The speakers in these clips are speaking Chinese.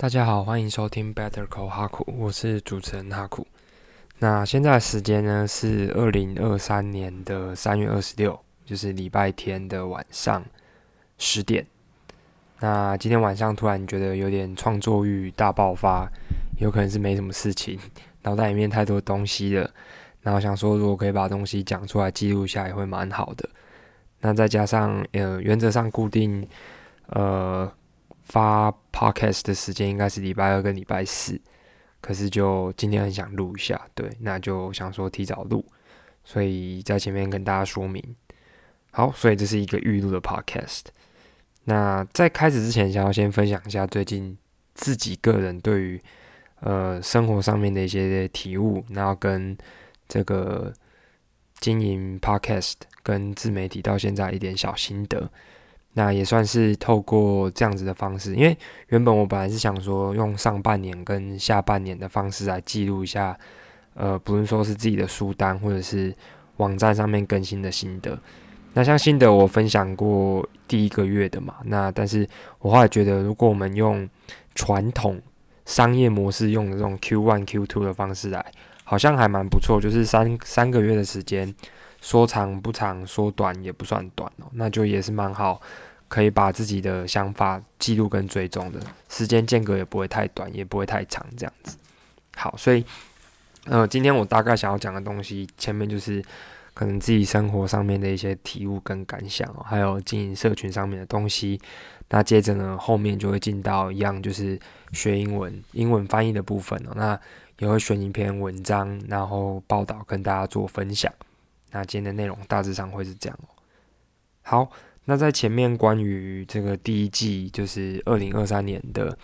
大家好，欢迎收听 Better Call 哈库，我是主持人哈库。那现在时间呢是二零二三年的三月二十六，就是礼拜天的晚上十点。那今天晚上突然觉得有点创作欲大爆发，有可能是没什么事情，脑袋里面太多东西了。然后想说，如果可以把东西讲出来记录下，也会蛮好的。那再加上呃，原则上固定呃。发 podcast 的时间应该是礼拜二跟礼拜四，可是就今天很想录一下，对，那就想说提早录，所以在前面跟大家说明。好，所以这是一个预录的 podcast。那在开始之前，想要先分享一下最近自己个人对于呃生活上面的一些体悟，然后跟这个经营 podcast 跟自媒体到现在一点小心得。那也算是透过这样子的方式，因为原本我本来是想说用上半年跟下半年的方式来记录一下，呃，不论说是自己的书单或者是网站上面更新的心得。那像心得我分享过第一个月的嘛，那但是我后来觉得，如果我们用传统商业模式用的这种 Q one Q two 的方式来，好像还蛮不错，就是三三个月的时间。说长不长，说短也不算短哦，那就也是蛮好，可以把自己的想法记录跟追踪的，时间间隔也不会太短，也不会太长，这样子。好，所以，呃，今天我大概想要讲的东西，前面就是可能自己生活上面的一些体悟跟感想，还有经营社群上面的东西。那接着呢，后面就会进到一样，就是学英文、英文翻译的部分哦。那也会选一篇文章，然后报道跟大家做分享。那今天的内容大致上会是这样哦。好，那在前面关于这个第一季，就是二零二三年的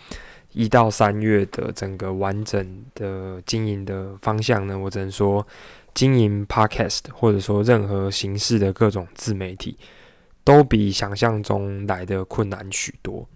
一到三月的整个完整的经营的方向呢，我只能说，经营 Podcast 或者说任何形式的各种自媒体，都比想象中来的困难许多，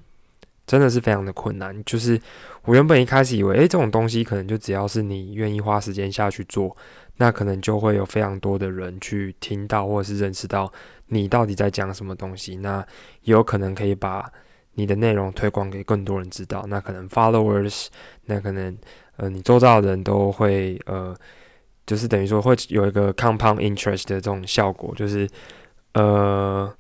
真的是非常的困难。就是我原本一开始以为，诶，这种东西可能就只要是你愿意花时间下去做。那可能就会有非常多的人去听到，或者是认识到你到底在讲什么东西。那也有可能可以把你的内容推广给更多人知道。那可能 followers，那可能呃你周遭的人都会呃，就是等于说会有一个 compound interest 的这种效果，就是呃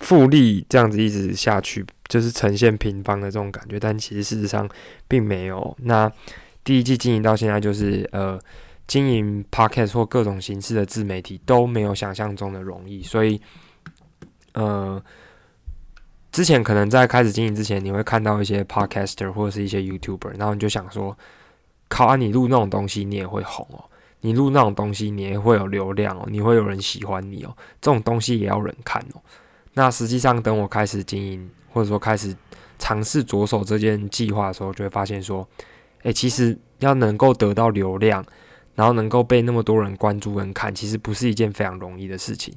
复利这样子一直下去，就是呈现平方的这种感觉。但其实事实上并没有。那第一季经营到现在就是呃。经营 podcast 或各种形式的自媒体都没有想象中的容易，所以，呃，之前可能在开始经营之前，你会看到一些 podcaster 或者是一些 YouTuber，然后你就想说，靠啊，你录那种东西你也会红哦，你录那种东西你也会有流量哦，你会有人喜欢你哦，这种东西也要人看哦。那实际上，等我开始经营或者说开始尝试着手这件计划的时候，就会发现说，诶，其实要能够得到流量。然后能够被那么多人关注跟看，其实不是一件非常容易的事情。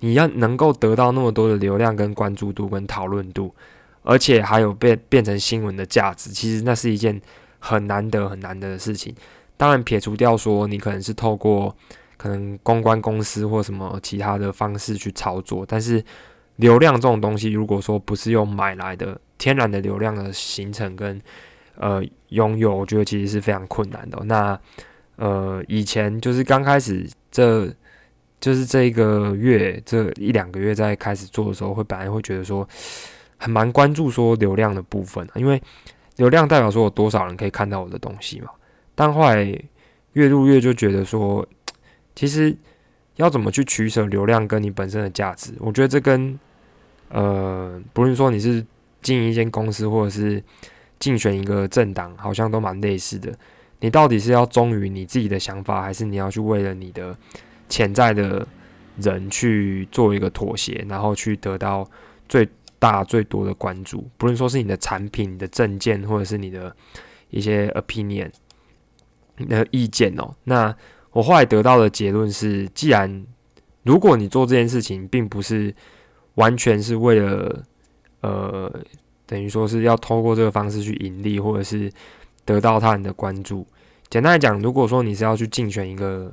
你要能够得到那么多的流量跟关注度跟讨论度，而且还有变变成新闻的价值，其实那是一件很难得很难得的事情。当然撇除掉说你可能是透过可能公关公司或什么其他的方式去操作，但是流量这种东西，如果说不是用买来的天然的流量的形成跟呃拥有，我觉得其实是非常困难的。那呃，以前就是刚开始，这就是这一个月这一两个月在开始做的时候，会本来会觉得说，很蛮关注说流量的部分，因为流量代表说有多少人可以看到我的东西嘛。但后来越入越就觉得说，其实要怎么去取舍流量跟你本身的价值，我觉得这跟呃，不论说你是经营一间公司或者是竞选一个政党，好像都蛮类似的。你到底是要忠于你自己的想法，还是你要去为了你的潜在的人去做一个妥协，然后去得到最大最多的关注？不论说是你的产品、你的证件，或者是你的一些 opinion、的意见哦。那我后来得到的结论是，既然如果你做这件事情，并不是完全是为了呃，等于说是要通过这个方式去盈利，或者是。得到他人的关注。简单来讲，如果说你是要去竞选一个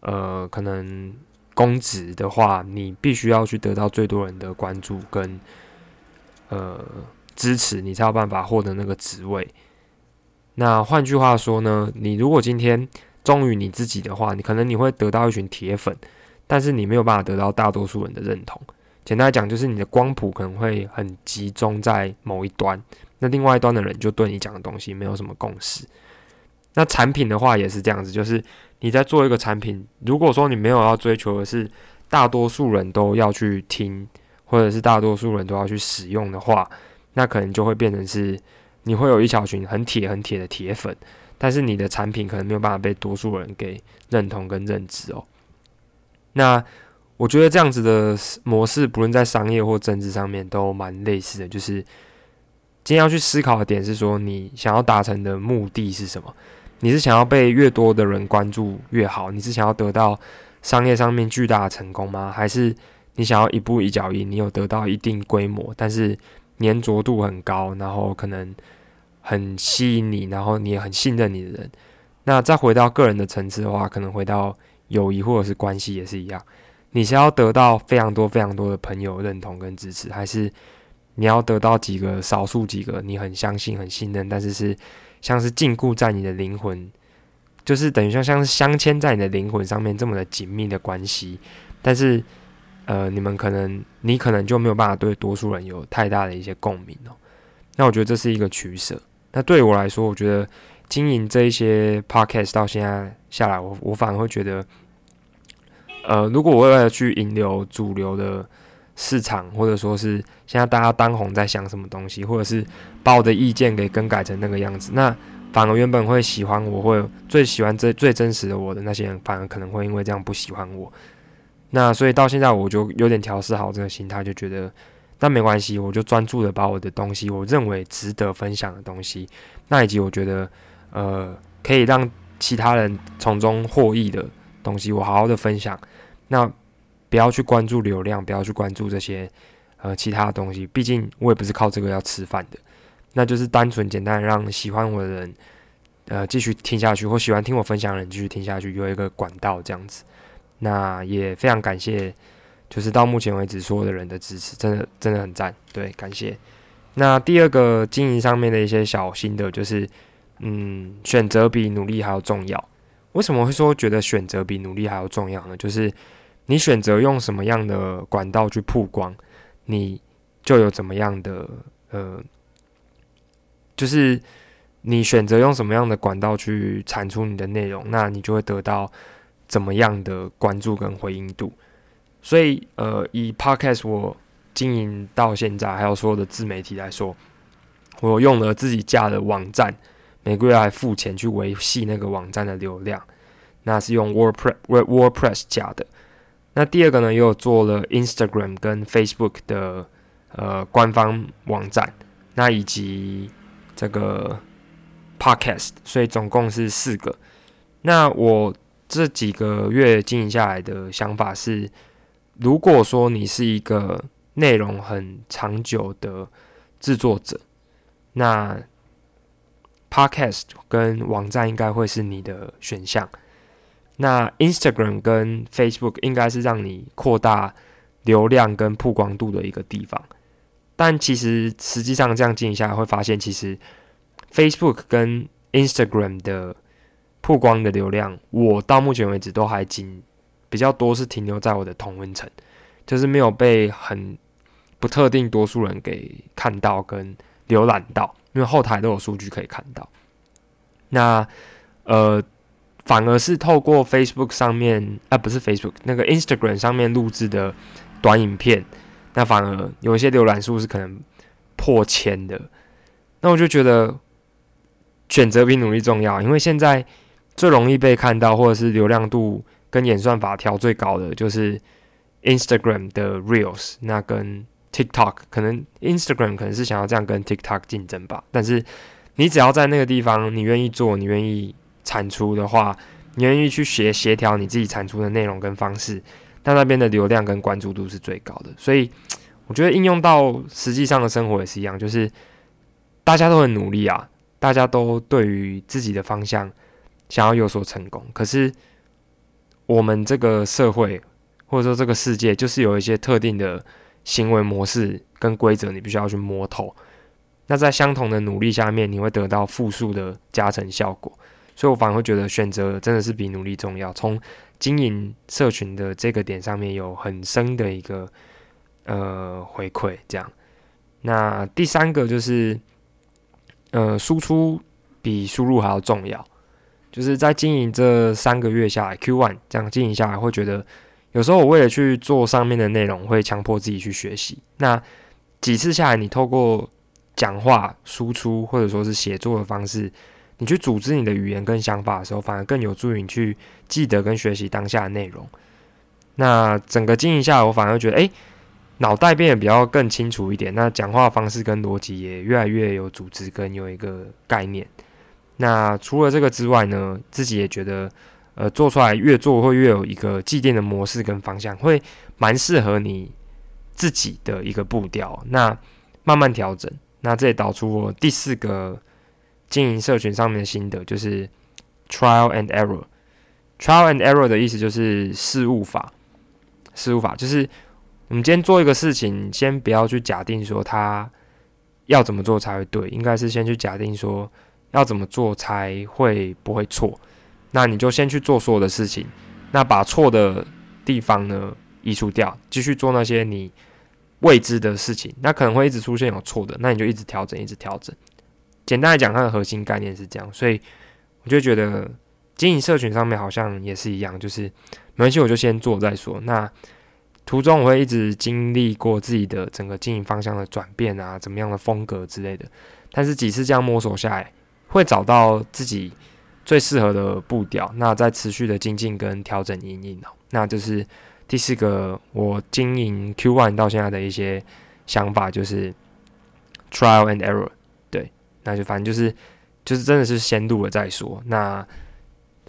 呃可能公职的话，你必须要去得到最多人的关注跟呃支持，你才有办法获得那个职位。那换句话说呢，你如果今天忠于你自己的话，你可能你会得到一群铁粉，但是你没有办法得到大多数人的认同。简单来讲，就是你的光谱可能会很集中在某一端，那另外一端的人就对你讲的东西没有什么共识。那产品的话也是这样子，就是你在做一个产品，如果说你没有要追求的是大多数人都要去听，或者是大多数人都要去使用的话，那可能就会变成是你会有一小群很铁很铁的铁粉，但是你的产品可能没有办法被多数人给认同跟认知哦。那我觉得这样子的模式，不论在商业或政治上面都蛮类似的，就是今天要去思考的点是说，你想要达成的目的是什么？你是想要被越多的人关注越好？你是想要得到商业上面巨大的成功吗？还是你想要一步一脚印？你有得到一定规模，但是粘着度很高，然后可能很吸引你，然后你也很信任你的人。那再回到个人的层次的话，可能回到友谊或者是关系也是一样。你是要得到非常多非常多的朋友认同跟支持，还是你要得到几个少数几个你很相信、很信任，但是是像是禁锢在你的灵魂，就是等于说像是镶嵌在你的灵魂上面这么的紧密的关系，但是呃，你们可能你可能就没有办法对多数人有太大的一些共鸣哦。那我觉得这是一个取舍。那对我来说，我觉得经营这一些 podcast 到现在下来，我我反而会觉得，呃，如果我为了去引流主流的。市场，或者说是现在大家当红在想什么东西，或者是把我的意见给更改成那个样子，那反而原本会喜欢我，会最喜欢最最真实的我的那些人，反而可能会因为这样不喜欢我。那所以到现在我就有点调试好这个心态，就觉得那没关系，我就专注的把我的东西，我认为值得分享的东西，那以及我觉得呃可以让其他人从中获益的东西，我好好的分享。那。不要去关注流量，不要去关注这些呃其他的东西。毕竟我也不是靠这个要吃饭的，那就是单纯简单让喜欢我的人呃继续听下去，或喜欢听我分享的人继续听下去，有一个管道这样子。那也非常感谢，就是到目前为止所有的人的支持，真的真的很赞，对，感谢。那第二个经营上面的一些小心得，就是嗯，选择比努力还要重要。为什么会说觉得选择比努力还要重要呢？就是你选择用什么样的管道去曝光，你就有怎么样的呃，就是你选择用什么样的管道去产出你的内容，那你就会得到怎么样的关注跟回应度。所以呃，以 Podcast 我经营到现在，还有所有的自媒体来说，我用了自己架的网站，每个月还付钱去维系那个网站的流量，那是用 WordPress WordPress 架的。那第二个呢，又做了 Instagram 跟 Facebook 的呃官方网站，那以及这个 Podcast，所以总共是四个。那我这几个月经营下来的想法是，如果说你是一个内容很长久的制作者，那 Podcast 跟网站应该会是你的选项。那 Instagram 跟 Facebook 应该是让你扩大流量跟曝光度的一个地方，但其实实际上这样进行下来，会发现其实 Facebook 跟 Instagram 的曝光的流量，我到目前为止都还仅比较多是停留在我的同温层，就是没有被很不特定多数人给看到跟浏览到，因为后台都有数据可以看到。那呃。反而是透过 Facebook 上面啊，不是 Facebook 那个 Instagram 上面录制的短影片，那反而有一些浏览数是可能破千的。那我就觉得选择比努力重要，因为现在最容易被看到或者是流量度跟演算法调最高的就是 Instagram 的 Reels，那跟 TikTok 可能 Instagram 可能是想要这样跟 TikTok 竞争吧，但是你只要在那个地方，你愿意做，你愿意。产出的话，你愿意去协协调你自己产出的内容跟方式，那那边的流量跟关注度是最高的。所以我觉得应用到实际上的生活也是一样，就是大家都很努力啊，大家都对于自己的方向想要有所成功。可是我们这个社会或者说这个世界，就是有一些特定的行为模式跟规则，你必须要去摸透。那在相同的努力下面，你会得到负数的加成效果。所以我反而会觉得选择真的是比努力重要。从经营社群的这个点上面有很深的一个呃回馈，这样。那第三个就是呃输出比输入还要重要。就是在经营这三个月下来，Q one 这样经营下来，会觉得有时候我为了去做上面的内容，会强迫自己去学习。那几次下来，你透过讲话输出或者说是写作的方式，你去组织你的语言跟想法的时候，反而更有助于你去记得跟学习当下的内容。那整个经营下来，我反而觉得，哎，脑袋变得比较更清楚一点。那讲话方式跟逻辑也越来越有组织跟有一个概念。那除了这个之外呢，自己也觉得，呃，做出来越做会越有一个既定的模式跟方向，会蛮适合你自己的一个步调。那慢慢调整，那这也导出我第四个经营社群上面的心得，就是 trial and error。trial and error 的意思就是试误法，试误法就是我们今天做一个事情，先不要去假定说它要怎么做才会对，应该是先去假定说。要怎么做才会不会错？那你就先去做所有的事情，那把错的地方呢移除掉，继续做那些你未知的事情。那可能会一直出现有错的，那你就一直调整，一直调整。简单来讲，它的核心概念是这样，所以我就觉得经营社群上面好像也是一样，就是没关系，我就先做再说。那途中我会一直经历过自己的整个经营方向的转变啊，怎么样的风格之类的。但是几次这样摸索下来。会找到自己最适合的步调，那在持续的精进跟调整阴影哦，那就是第四个我经营 Q One 到现在的一些想法，就是 trial and error，那就反正就是就是真的是先录了再说，那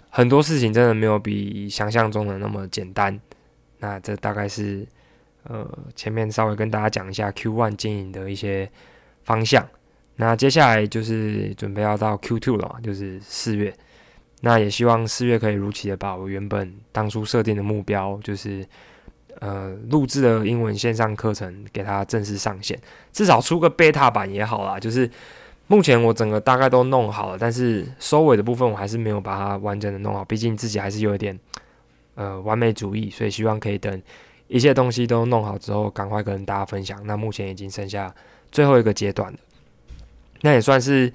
很多事情真的没有比想象中的那么简单，那这大概是呃前面稍微跟大家讲一下 Q One 经营的一些方向。那接下来就是准备要到 Q two 了嘛，就是四月。那也希望四月可以如期的把我原本当初设定的目标，就是呃录制的英文线上课程给它正式上线，至少出个 beta 版也好啦。就是目前我整个大概都弄好了，但是收尾的部分我还是没有把它完整的弄好，毕竟自己还是有一点呃完美主义，所以希望可以等一切东西都弄好之后，赶快跟大家分享。那目前已经剩下最后一个阶段了。那也算是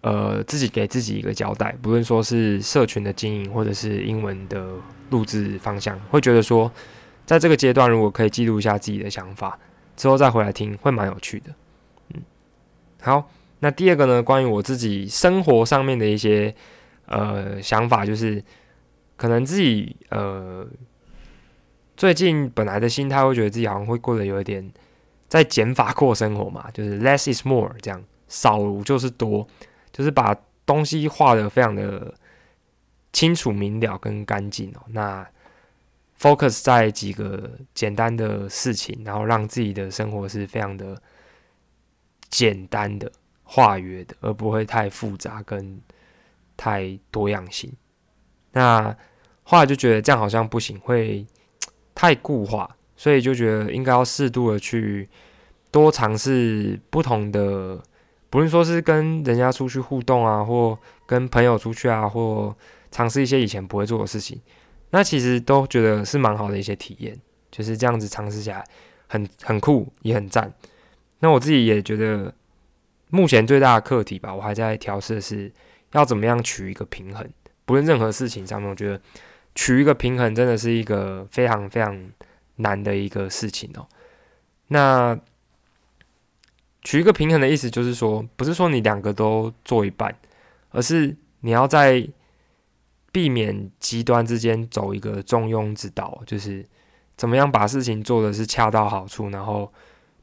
呃自己给自己一个交代，不论说是社群的经营，或者是英文的录制方向，会觉得说在这个阶段，如果可以记录一下自己的想法，之后再回来听，会蛮有趣的。嗯，好，那第二个呢，关于我自己生活上面的一些呃想法，就是可能自己呃最近本来的心态会觉得自己好像会过得有一点在减法过生活嘛，就是 less is more 这样。少就是多，就是把东西画的非常的清楚明了跟干净哦。那 focus 在几个简单的事情，然后让自己的生活是非常的简单的、化约的，而不会太复杂跟太多样性。那后来就觉得这样好像不行，会太固化，所以就觉得应该要适度的去多尝试不同的。不论说是跟人家出去互动啊，或跟朋友出去啊，或尝试一些以前不会做的事情，那其实都觉得是蛮好的一些体验。就是这样子尝试起来，很很酷，也很赞。那我自己也觉得，目前最大的课题吧，我还在调试，是要怎么样取一个平衡。不论任何事情上面，我觉得取一个平衡真的是一个非常非常难的一个事情哦。那。取一个平衡的意思就是说，不是说你两个都做一半，而是你要在避免极端之间走一个中庸之道，就是怎么样把事情做的是恰到好处，然后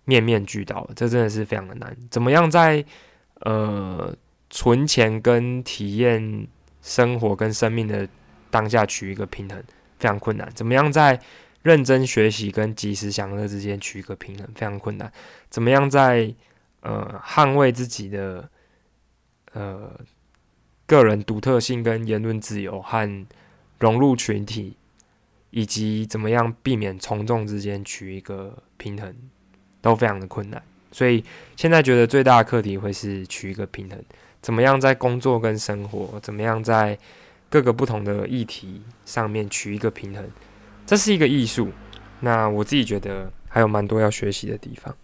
面面俱到。这真的是非常的难。怎么样在呃存钱跟体验生活跟生命的当下取一个平衡，非常困难。怎么样在认真学习跟及时享乐之间取一个平衡，非常困难。怎么样在呃，捍卫自己的呃个人独特性跟言论自由，和融入群体，以及怎么样避免从众之间取一个平衡，都非常的困难。所以现在觉得最大的课题会是取一个平衡，怎么样在工作跟生活，怎么样在各个不同的议题上面取一个平衡，这是一个艺术。那我自己觉得还有蛮多要学习的地方。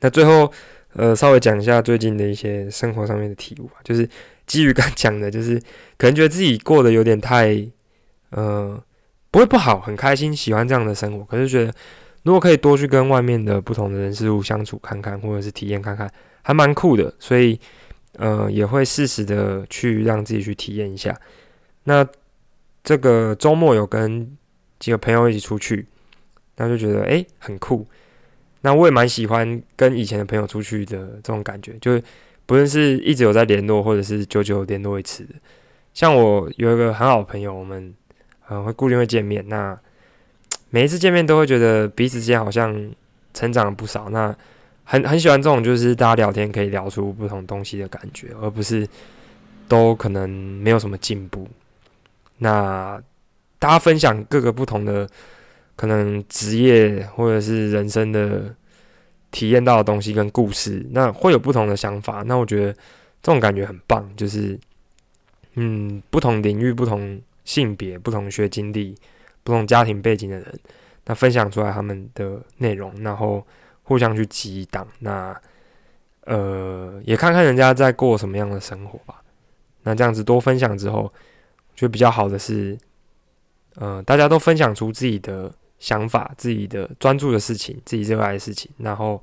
那最后，呃，稍微讲一下最近的一些生活上面的体悟吧，就是基于刚讲的，就是可能觉得自己过得有点太，呃，不会不好，很开心，喜欢这样的生活，可是觉得如果可以多去跟外面的不同的人事物相处看看，或者是体验看看，还蛮酷的，所以，呃，也会适时的去让自己去体验一下。那这个周末有跟几个朋友一起出去，那就觉得诶很酷。那我也蛮喜欢跟以前的朋友出去的这种感觉，就是不论是一直有在联络，或者是久久联络一次的。像我有一个很好的朋友，我们呃会固定会见面。那每一次见面都会觉得彼此之间好像成长了不少。那很很喜欢这种就是大家聊天可以聊出不同东西的感觉，而不是都可能没有什么进步。那大家分享各个不同的。可能职业或者是人生的体验到的东西跟故事，那会有不同的想法。那我觉得这种感觉很棒，就是嗯，不同领域、不同性别、不同学经历、不同家庭背景的人，那分享出来他们的内容，然后互相去激荡。那呃，也看看人家在过什么样的生活吧。那这样子多分享之后，我觉得比较好的是，呃，大家都分享出自己的。想法，自己的专注的事情，自己热爱的事情，然后，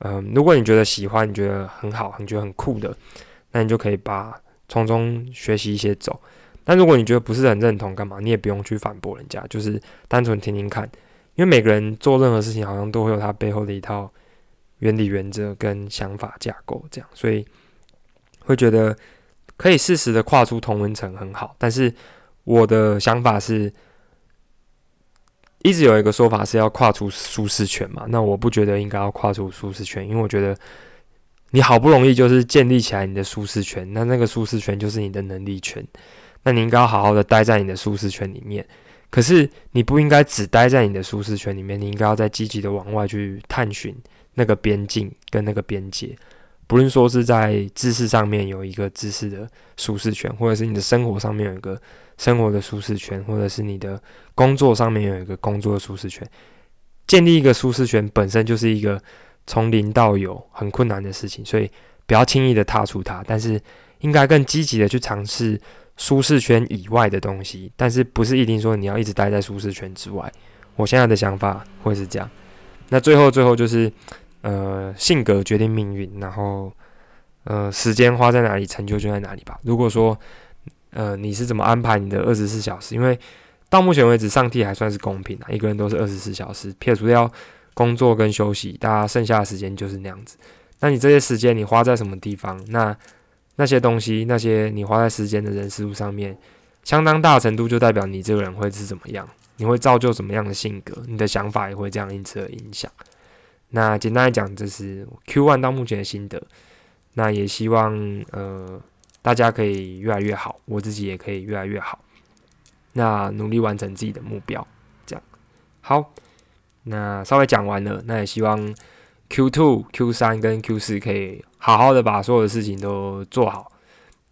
嗯，如果你觉得喜欢，你觉得很好，你觉得很酷的，那你就可以把从中学习一些走。但如果你觉得不是很认同，干嘛？你也不用去反驳人家，就是单纯听听看。因为每个人做任何事情，好像都会有他背后的一套原理、原则跟想法架构，这样，所以会觉得可以适时的跨出同温层很好。但是我的想法是。一直有一个说法是要跨出舒适圈嘛？那我不觉得应该要跨出舒适圈，因为我觉得你好不容易就是建立起来你的舒适圈，那那个舒适圈就是你的能力圈，那你应该要好好的待在你的舒适圈里面。可是你不应该只待在你的舒适圈里面，你应该要再积极的往外去探寻那个边境跟那个边界。不论说是在知识上面有一个知识的舒适圈，或者是你的生活上面有一个。生活的舒适圈，或者是你的工作上面有一个工作的舒适圈，建立一个舒适圈本身就是一个从零到有很困难的事情，所以不要轻易的踏出它，但是应该更积极的去尝试舒适圈以外的东西，但是不是一定说你要一直待在舒适圈之外。我现在的想法会是这样。那最后最后就是，呃，性格决定命运，然后呃，时间花在哪里，成就就在哪里吧。如果说呃，你是怎么安排你的二十四小时？因为到目前为止，上帝还算是公平的，一个人都是二十四小时，撇除掉工作跟休息，大家剩下的时间就是那样子。那你这些时间你花在什么地方？那那些东西，那些你花在时间的人事物上面，相当大程度就代表你这个人会是怎么样，你会造就怎么样的性格，你的想法也会这样因此而影响。那简单来讲，这是 Q One 到目前的心得。那也希望呃。大家可以越来越好，我自己也可以越来越好。那努力完成自己的目标，这样好。那稍微讲完了，那也希望 Q two、Q 三跟 Q 四可以好好的把所有的事情都做好。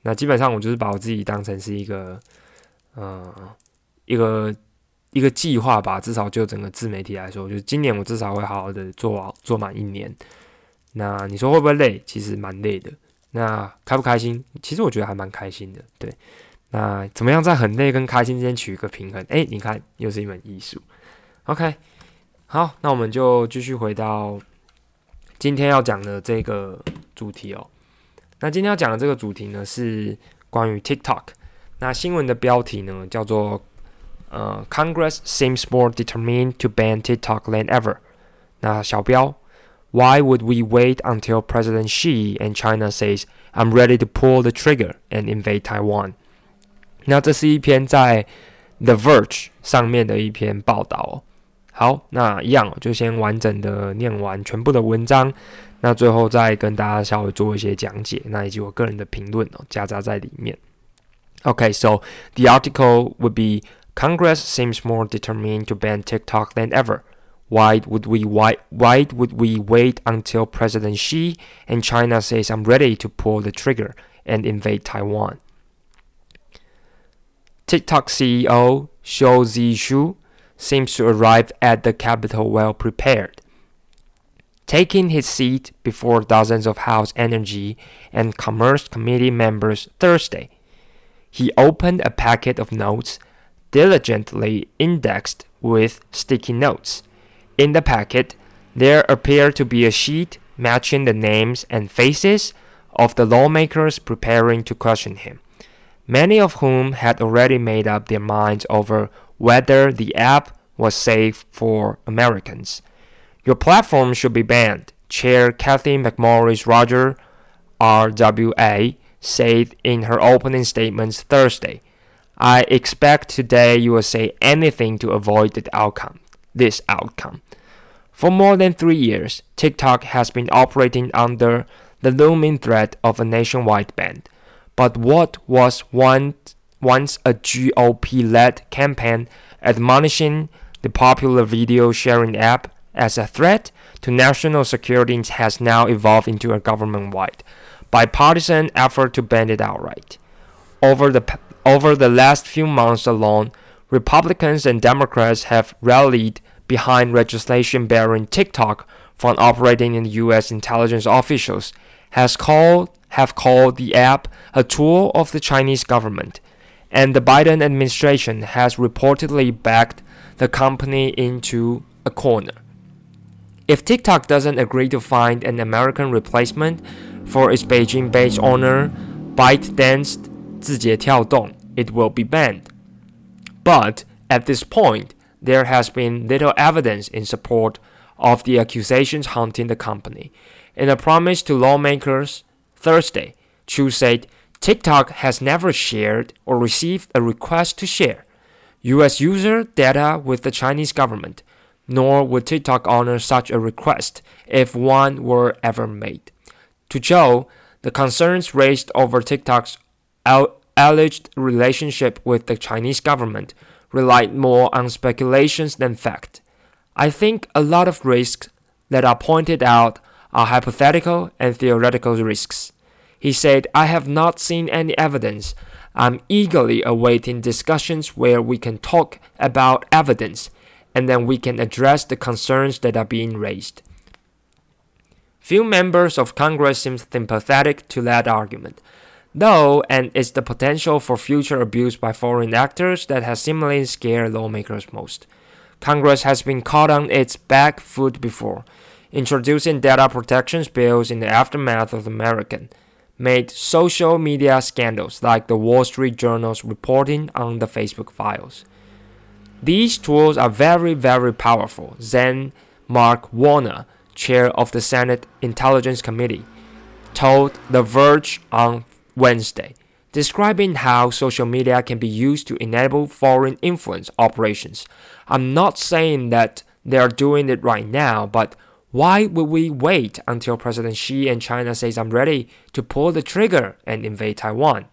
那基本上我就是把我自己当成是一个，呃，一个一个计划吧。至少就整个自媒体来说，就是今年我至少会好好的做好做满一年。那你说会不会累？其实蛮累的。那开不开心？其实我觉得还蛮开心的。对，那怎么样在很累跟开心之间取一个平衡？诶，你看，又是一门艺术。OK，好，那我们就继续回到今天要讲的这个主题哦。那今天要讲的这个主题呢，是关于 TikTok。那新闻的标题呢，叫做呃，Congress seems more determined to ban TikTok than ever。那小标。Why would we wait until President Xi and China says I'm ready to pull the trigger and invade Taiwan？那这是一篇在 The Verge 上面的一篇报道哦。 好，那一样就先完整的念完全部的文章，那最后再跟大家稍微做一些讲解，那以及我个人的评论哦，夹杂在里面。Okay, so the article would be Congress seems more determined to ban TikTok than ever. Why would we why, why would we wait until President Xi and China says I'm ready to pull the trigger and invade Taiwan? TikTok CEO Shou Zishu seems to arrive at the capital well prepared. Taking his seat before dozens of House Energy and Commerce Committee members Thursday, he opened a packet of notes diligently indexed with sticky notes. In the packet, there appeared to be a sheet matching the names and faces of the lawmakers preparing to question him, many of whom had already made up their minds over whether the app was safe for Americans. Your platform should be banned, Chair Cathy McMorris Roger RWA said in her opening statements Thursday. I expect today you will say anything to avoid the outcome, this outcome. For more than three years, TikTok has been operating under the looming threat of a nationwide ban. But what was once, a GOP led campaign admonishing the popular video sharing app as a threat to national security has now evolved into a government wide bipartisan effort to ban it outright. Over the, over the last few months alone, Republicans and Democrats have rallied behind legislation barring TikTok from operating in U.S. intelligence officials has called have called the app a tool of the Chinese government, and the Biden administration has reportedly backed the company into a corner. If TikTok doesn't agree to find an American replacement for its Beijing-based owner, ByteDance 字节跳动, it will be banned. But at this point, there has been little evidence in support of the accusations haunting the company. In a promise to lawmakers Thursday, Chu said TikTok has never shared or received a request to share US user data with the Chinese government, nor would TikTok honor such a request if one were ever made. To Zhou, the concerns raised over TikTok's alleged relationship with the Chinese government relied more on speculations than fact. I think a lot of risks that are pointed out are hypothetical and theoretical risks. He said, I have not seen any evidence. I'm eagerly awaiting discussions where we can talk about evidence and then we can address the concerns that are being raised. Few members of Congress seem sympathetic to that argument, though, and it's the potential for future abuse by foreign actors that has seemingly scared lawmakers most. Congress has been caught on its back foot before, introducing data protections bills in the aftermath of the American made social media scandals like the Wall Street Journal's reporting on the Facebook files. These tools are very, very powerful, Then Mark Warner, chair of the Senate Intelligence Committee, told The Verge on Wednesday, describing how social media can be used to enable foreign influence operations. I'm not saying that they are doing it right now, but why would we wait until President Xi and China says I'm ready to pull the trigger and invade Taiwan?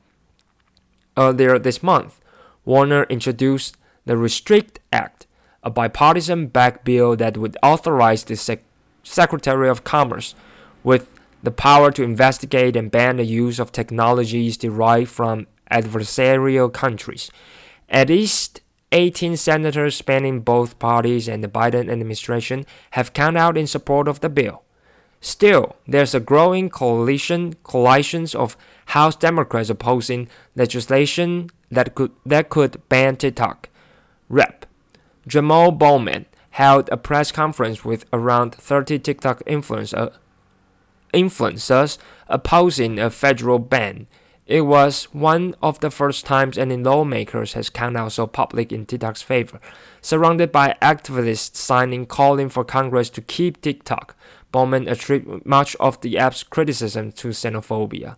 Earlier this month, Warner introduced the Restrict Act, a bipartisan backed bill that would authorize the sec- Secretary of Commerce with the power to investigate and ban the use of technologies derived from adversarial countries. At least 18 senators spanning both parties and the Biden administration have come out in support of the bill. Still, there's a growing coalition coalitions of House Democrats opposing legislation that could that could ban TikTok. Rep. Jamal Bowman held a press conference with around 30 TikTok influencer, uh, influencers opposing a federal ban. It was one of the first times any lawmakers has come out so public in TikTok's favor, surrounded by activists signing calling for Congress to keep TikTok. Bowman attributed much of the app's criticism to xenophobia.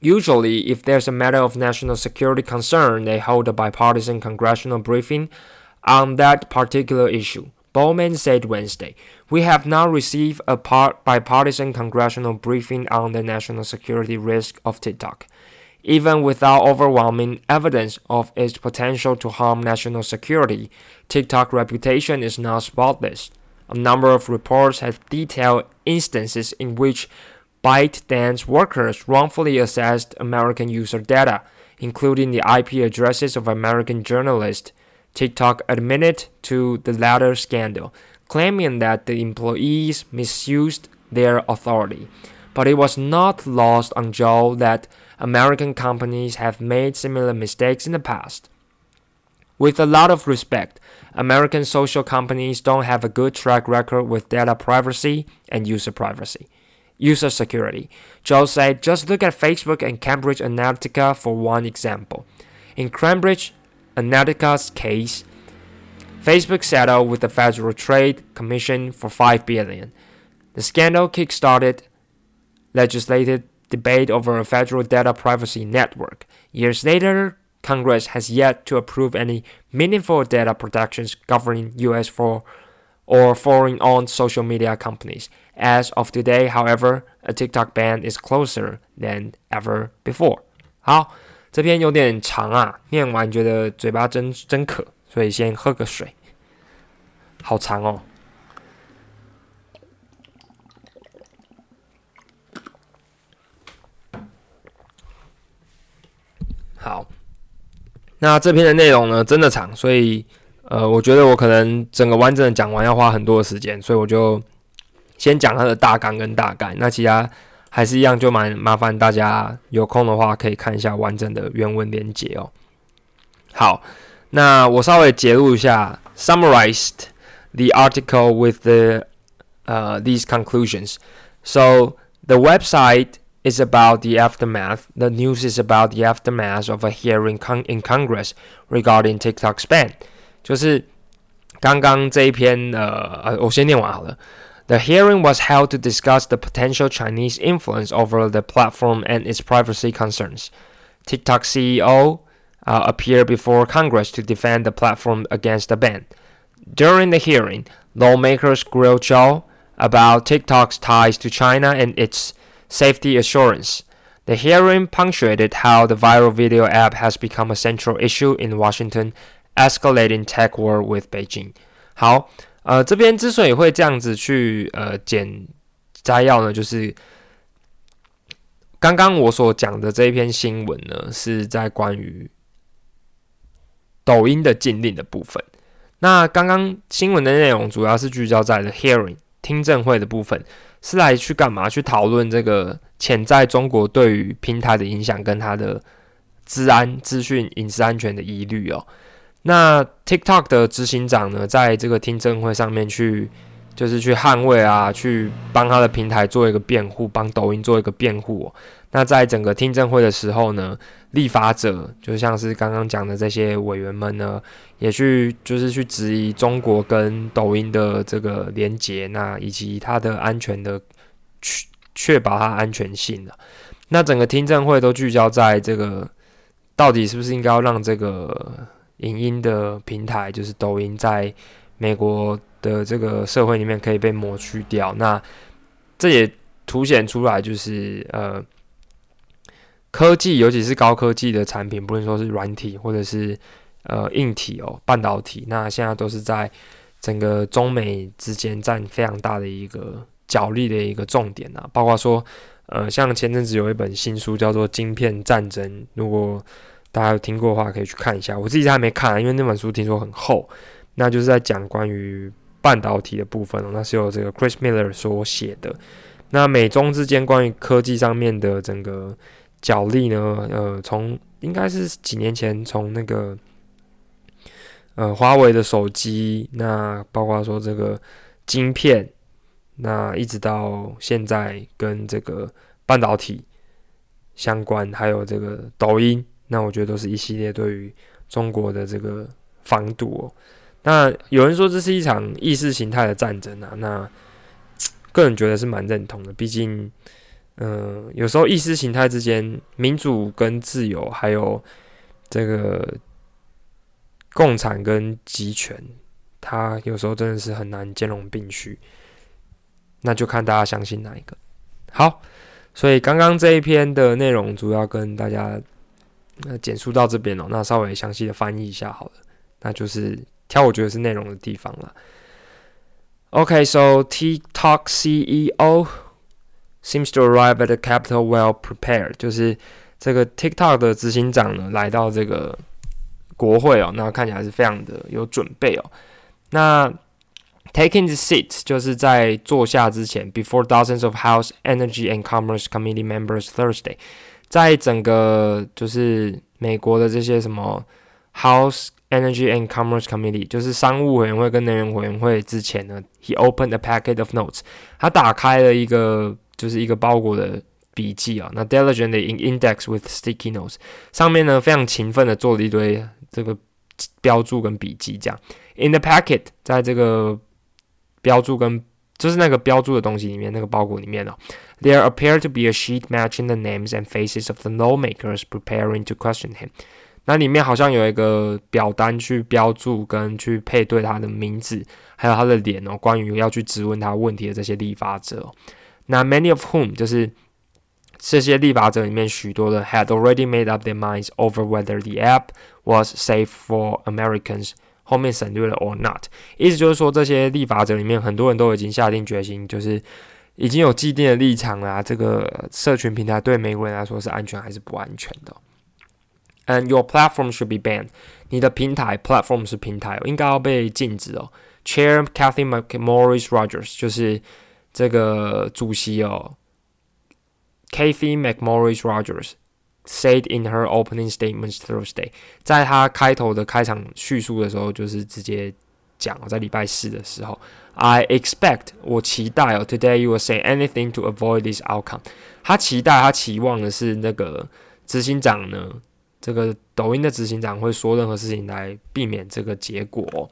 Usually, if there's a matter of national security concern, they hold a bipartisan congressional briefing on that particular issue. Bowman said Wednesday, We have now received a bipartisan congressional briefing on the national security risk of TikTok. Even without overwhelming evidence of its potential to harm national security, TikTok's reputation is not spotless. A number of reports have detailed instances in which ByteDance workers wrongfully accessed American user data, including the IP addresses of American journalists. TikTok admitted to the latter scandal, claiming that the employees misused their authority. But it was not lost on Joe that American companies have made similar mistakes in the past. With a lot of respect, American social companies don't have a good track record with data privacy and user privacy. User security. Joe said, just look at Facebook and Cambridge Analytica for one example. In Cambridge Analytica's case, Facebook settled with the Federal Trade Commission for 5 billion. The scandal kick-started legislative debate over a federal data privacy network. Years later, Congress has yet to approve any meaningful data protections governing US for or foreign owned social media companies. As of today, however, a TikTok ban is closer than ever before. 好，这篇有点长啊，念完觉得嘴巴真真渴，所以先喝个水。好长哦。好，那这篇的内容呢，真的长，所以呃，我觉得我可能整个完整的讲完要花很多的时间，所以我就先讲它的大纲跟大概。那其他还是一样，就蛮麻烦大家有空的话可以看一下完整的原文连接哦。好，那我稍微截录一下，summarized the article with the uh these conclusions. So the website is about the aftermath. The news is about the aftermath of a hearing con in Congress regarding TikTok's ban. 就是刚刚这一篇呃呃，我先念完好了。 The hearing was held to discuss the potential Chinese influence over the platform and its privacy concerns. TikTok CEO uh, appeared before Congress to defend the platform against the ban. During the hearing, lawmakers grilled Zhou about TikTok's ties to China and its safety assurance. The hearing punctuated how the viral video app has become a central issue in Washington, escalating tech war with Beijing. 好，呃，这边之所以会这样子去呃简摘要呢，就是刚刚我所讲的这一篇新闻呢，是在关于抖音的禁令的部分。那刚刚新闻的内容主要是聚焦在了 hearing 听证会的部分。是来去干嘛？去讨论这个潜在中国对于平台的影响跟它的治安、资讯、隐私安全的疑虑哦。那 TikTok 的执行长呢，在这个听证会上面去，就是去捍卫啊，去帮他的平台做一个辩护，帮抖音做一个辩护。那在整个听证会的时候呢，立法者就像是刚刚讲的这些委员们呢，也去就是去质疑中国跟抖音的这个连接，那以及它的安全的确确保它安全性的。那整个听证会都聚焦在这个，到底是不是应该要让这个影音的平台，就是抖音，在美国的这个社会里面可以被抹去掉？那这也凸显出来，就是呃。科技，尤其是高科技的产品，不论说是软体或者是呃硬体哦，半导体，那现在都是在整个中美之间占非常大的一个角力的一个重点啊。包括说，呃，像前阵子有一本新书叫做《晶片战争》，如果大家有听过的话，可以去看一下。我自己还没看，因为那本书听说很厚，那就是在讲关于半导体的部分哦。那是由这个 Chris Miller 所写的。那美中之间关于科技上面的整个。角力呢？呃，从应该是几年前，从那个呃华为的手机，那包括说这个晶片，那一直到现在跟这个半导体相关，还有这个抖音，那我觉得都是一系列对于中国的这个防堵哦。那有人说这是一场意识形态的战争啊，那个人觉得是蛮认同的，毕竟。嗯，有时候意识形态之间，民主跟自由，还有这个共产跟集权，它有时候真的是很难兼容并蓄。那就看大家相信哪一个。好，所以刚刚这一篇的内容主要跟大家那简述到这边哦。那稍微详细的翻译一下好了，那就是挑我觉得是内容的地方了。OK，so TikTok CEO seems to arrive at the capital well prepared，就是这个 TikTok 的执行长呢来到这个国会哦，那看起来是非常的有准备哦。那 taking the seat 就是在坐下之前，before dozens of House Energy and Commerce Committee members Thursday，在整个就是美国的这些什么 House Energy and Commerce Committee，就是商务委员会跟能源委员会之前呢，he opened a packet of notes，他打开了一个就是一个包裹的笔记啊，那 diligently in index with sticky notes，上面呢非常勤奋的做了一堆这个标注跟笔记，这样 in the packet，在这个标注跟就是那个标注的东西里面，那个包裹里面哦，there appear to be a sheet matching the names and faces of the lawmakers preparing to question him。那里面好像有一个表单去标注跟去配对他的名字，还有他的脸哦。关于要去质问他问题的这些立法者，那 many of whom 就是这些立法者里面许多的 had already made up their minds over whether the app was safe for Americans。后面省略了 or not，意思就是说这些立法者里面很多人都已经下定决心，就是已经有既定的立场啦。这个社群平台对美国人来说是安全还是不安全的？And your platform should be banned。你的平台 platform 是平台，应该要被禁止哦。Chair Kathy McMorris Rogers 就是这个主席哦，Kathy McMorris Rogers said in her opening statements Thursday，在她开头的开场叙述的时候，就是直接讲在礼拜四的时候，I expect 我期待哦，Today you will say anything to avoid this outcome。他期待他期望的是那个执行长呢。这个抖音的执行长会说任何事情来避免这个结果。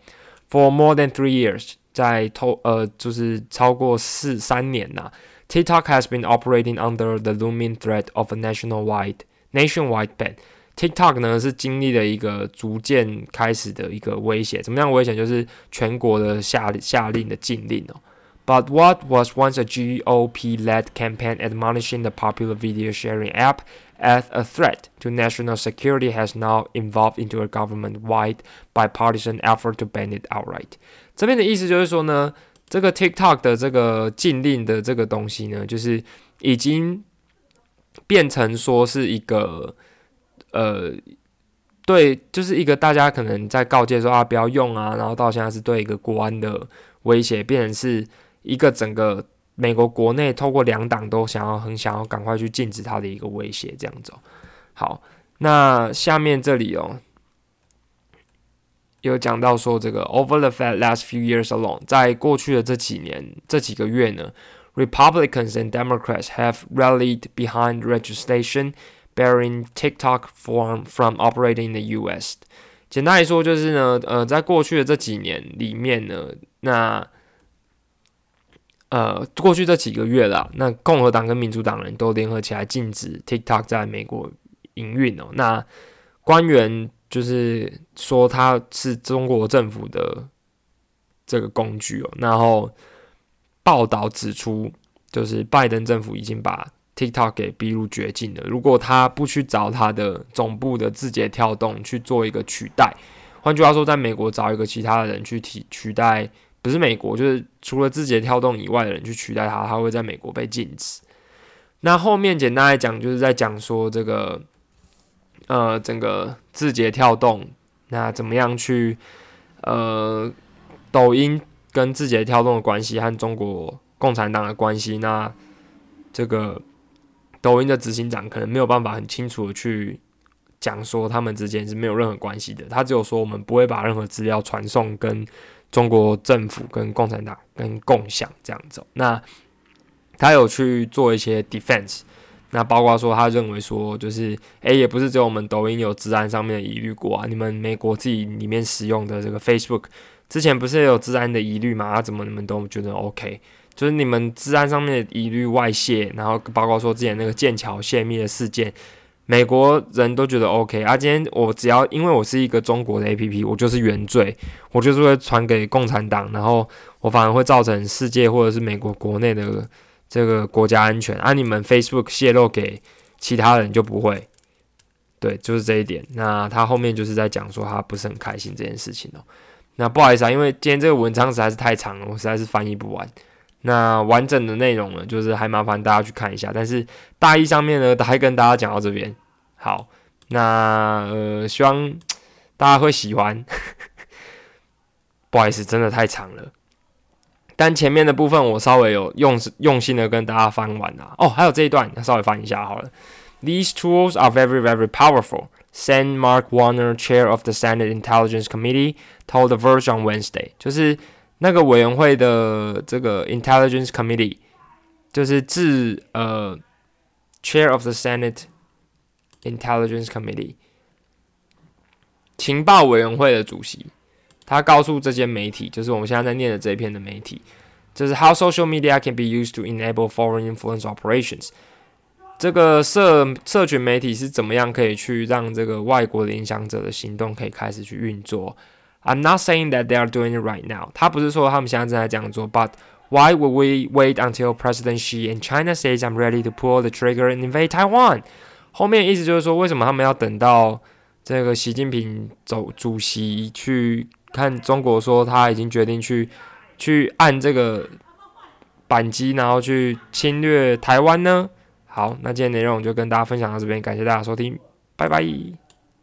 For more than three years，在透呃就是超过四三年呐，TikTok has been operating under the looming threat of a nationwide nationwide ban。TikTok 呢是经历了一个逐渐开始的一个威胁，怎么样威胁？就是全国的下下令的禁令哦。But what was once a GOP-led campaign admonishing the popular video sharing app as a threat to national security has now evolved into a government-wide bipartisan effort to ban it outright。这边的意思就是说呢，这个 TikTok 的这个禁令的这个东西呢，就是已经 变成说是一个呃，对，就是一个大家可能在告诫说啊不要用啊，然后到现在是对一个国安的威胁，变成是一个整个。美国国内透过两党都想要很想要赶快去禁止它的一个威胁，这样子。好，那下面这里哦，有讲到说这个 over the last few years alone，在过去的这几年这几个月呢，Republicans and Democrats have rallied behind legislation bearing TikTok form from operating in the U.S. 简单来说就是呢，呃，在过去的这几年里面呢，那呃，过去这几个月啦，那共和党跟民主党人都联合起来禁止 TikTok 在美国营运哦。那官员就是说它是中国政府的这个工具哦。然后报道指出，就是拜登政府已经把 TikTok 给逼入绝境了。如果他不去找他的总部的字节跳动去做一个取代，换句话说，在美国找一个其他的人去替取代。不是美国，就是除了字节跳动以外的人去取代他，他会在美国被禁止。那后面简单来讲，就是在讲说这个，呃，整个字节跳动，那怎么样去，呃，抖音跟字节跳动的关系和中国共产党的关系，那这个抖音的执行长可能没有办法很清楚的去讲说他们之间是没有任何关系的，他只有说我们不会把任何资料传送跟。中国政府跟共产党跟共享这样子，那他有去做一些 defense，那包括说他认为说就是，诶，也不是只有我们抖音有治安上面的疑虑过啊，你们美国自己里面使用的这个 Facebook 之前不是也有治安的疑虑吗？啊，怎么你们都觉得 OK？就是你们治安上面的疑虑外泄，然后包括说之前那个剑桥泄密的事件。美国人都觉得 OK 啊，今天我只要因为我是一个中国的 APP，我就是原罪，我就是会传给共产党，然后我反而会造成世界或者是美国国内的这个国家安全，啊你们 Facebook 泄露给其他人就不会。对，就是这一点。那他后面就是在讲说他不是很开心这件事情哦。那不好意思啊，因为今天这个文章实在是太长了，我实在是翻译不完。那完整的内容呢，就是还麻烦大家去看一下。但是大意上面呢，还跟大家讲到这边。好，那呃，希望大家会喜欢。不好意思，真的太长了。但前面的部分我稍微有用用心的跟大家翻完了。哦，还有这一段，稍微翻一下好了。These tools are very, very powerful. Sen Mark Warner, chair of the Senate Intelligence Committee, told The Verge on Wednesday，就是那个委员会的这个 Intelligence Committee，就是自呃 chair of the Senate Intelligence Committee 情报委员会的主席，他告诉这间媒体，就是我们现在在念的这一篇的媒体，就是 How social media can be used to enable foreign influence operations。这个社社群媒体是怎么样可以去让这个外国的影响者的行动可以开始去运作？I'm not saying that they are doing it right now。他不是说他们现在正在这样做，But why would we wait until President Xi and China says I'm ready to pull the trigger and invade Taiwan？后面意思就是说，为什么他们要等到这个习近平走主席去看中国，说他已经决定去去按这个扳机，然后去侵略台湾呢？好，那今天内容就跟大家分享到这边，感谢大家收听，拜拜。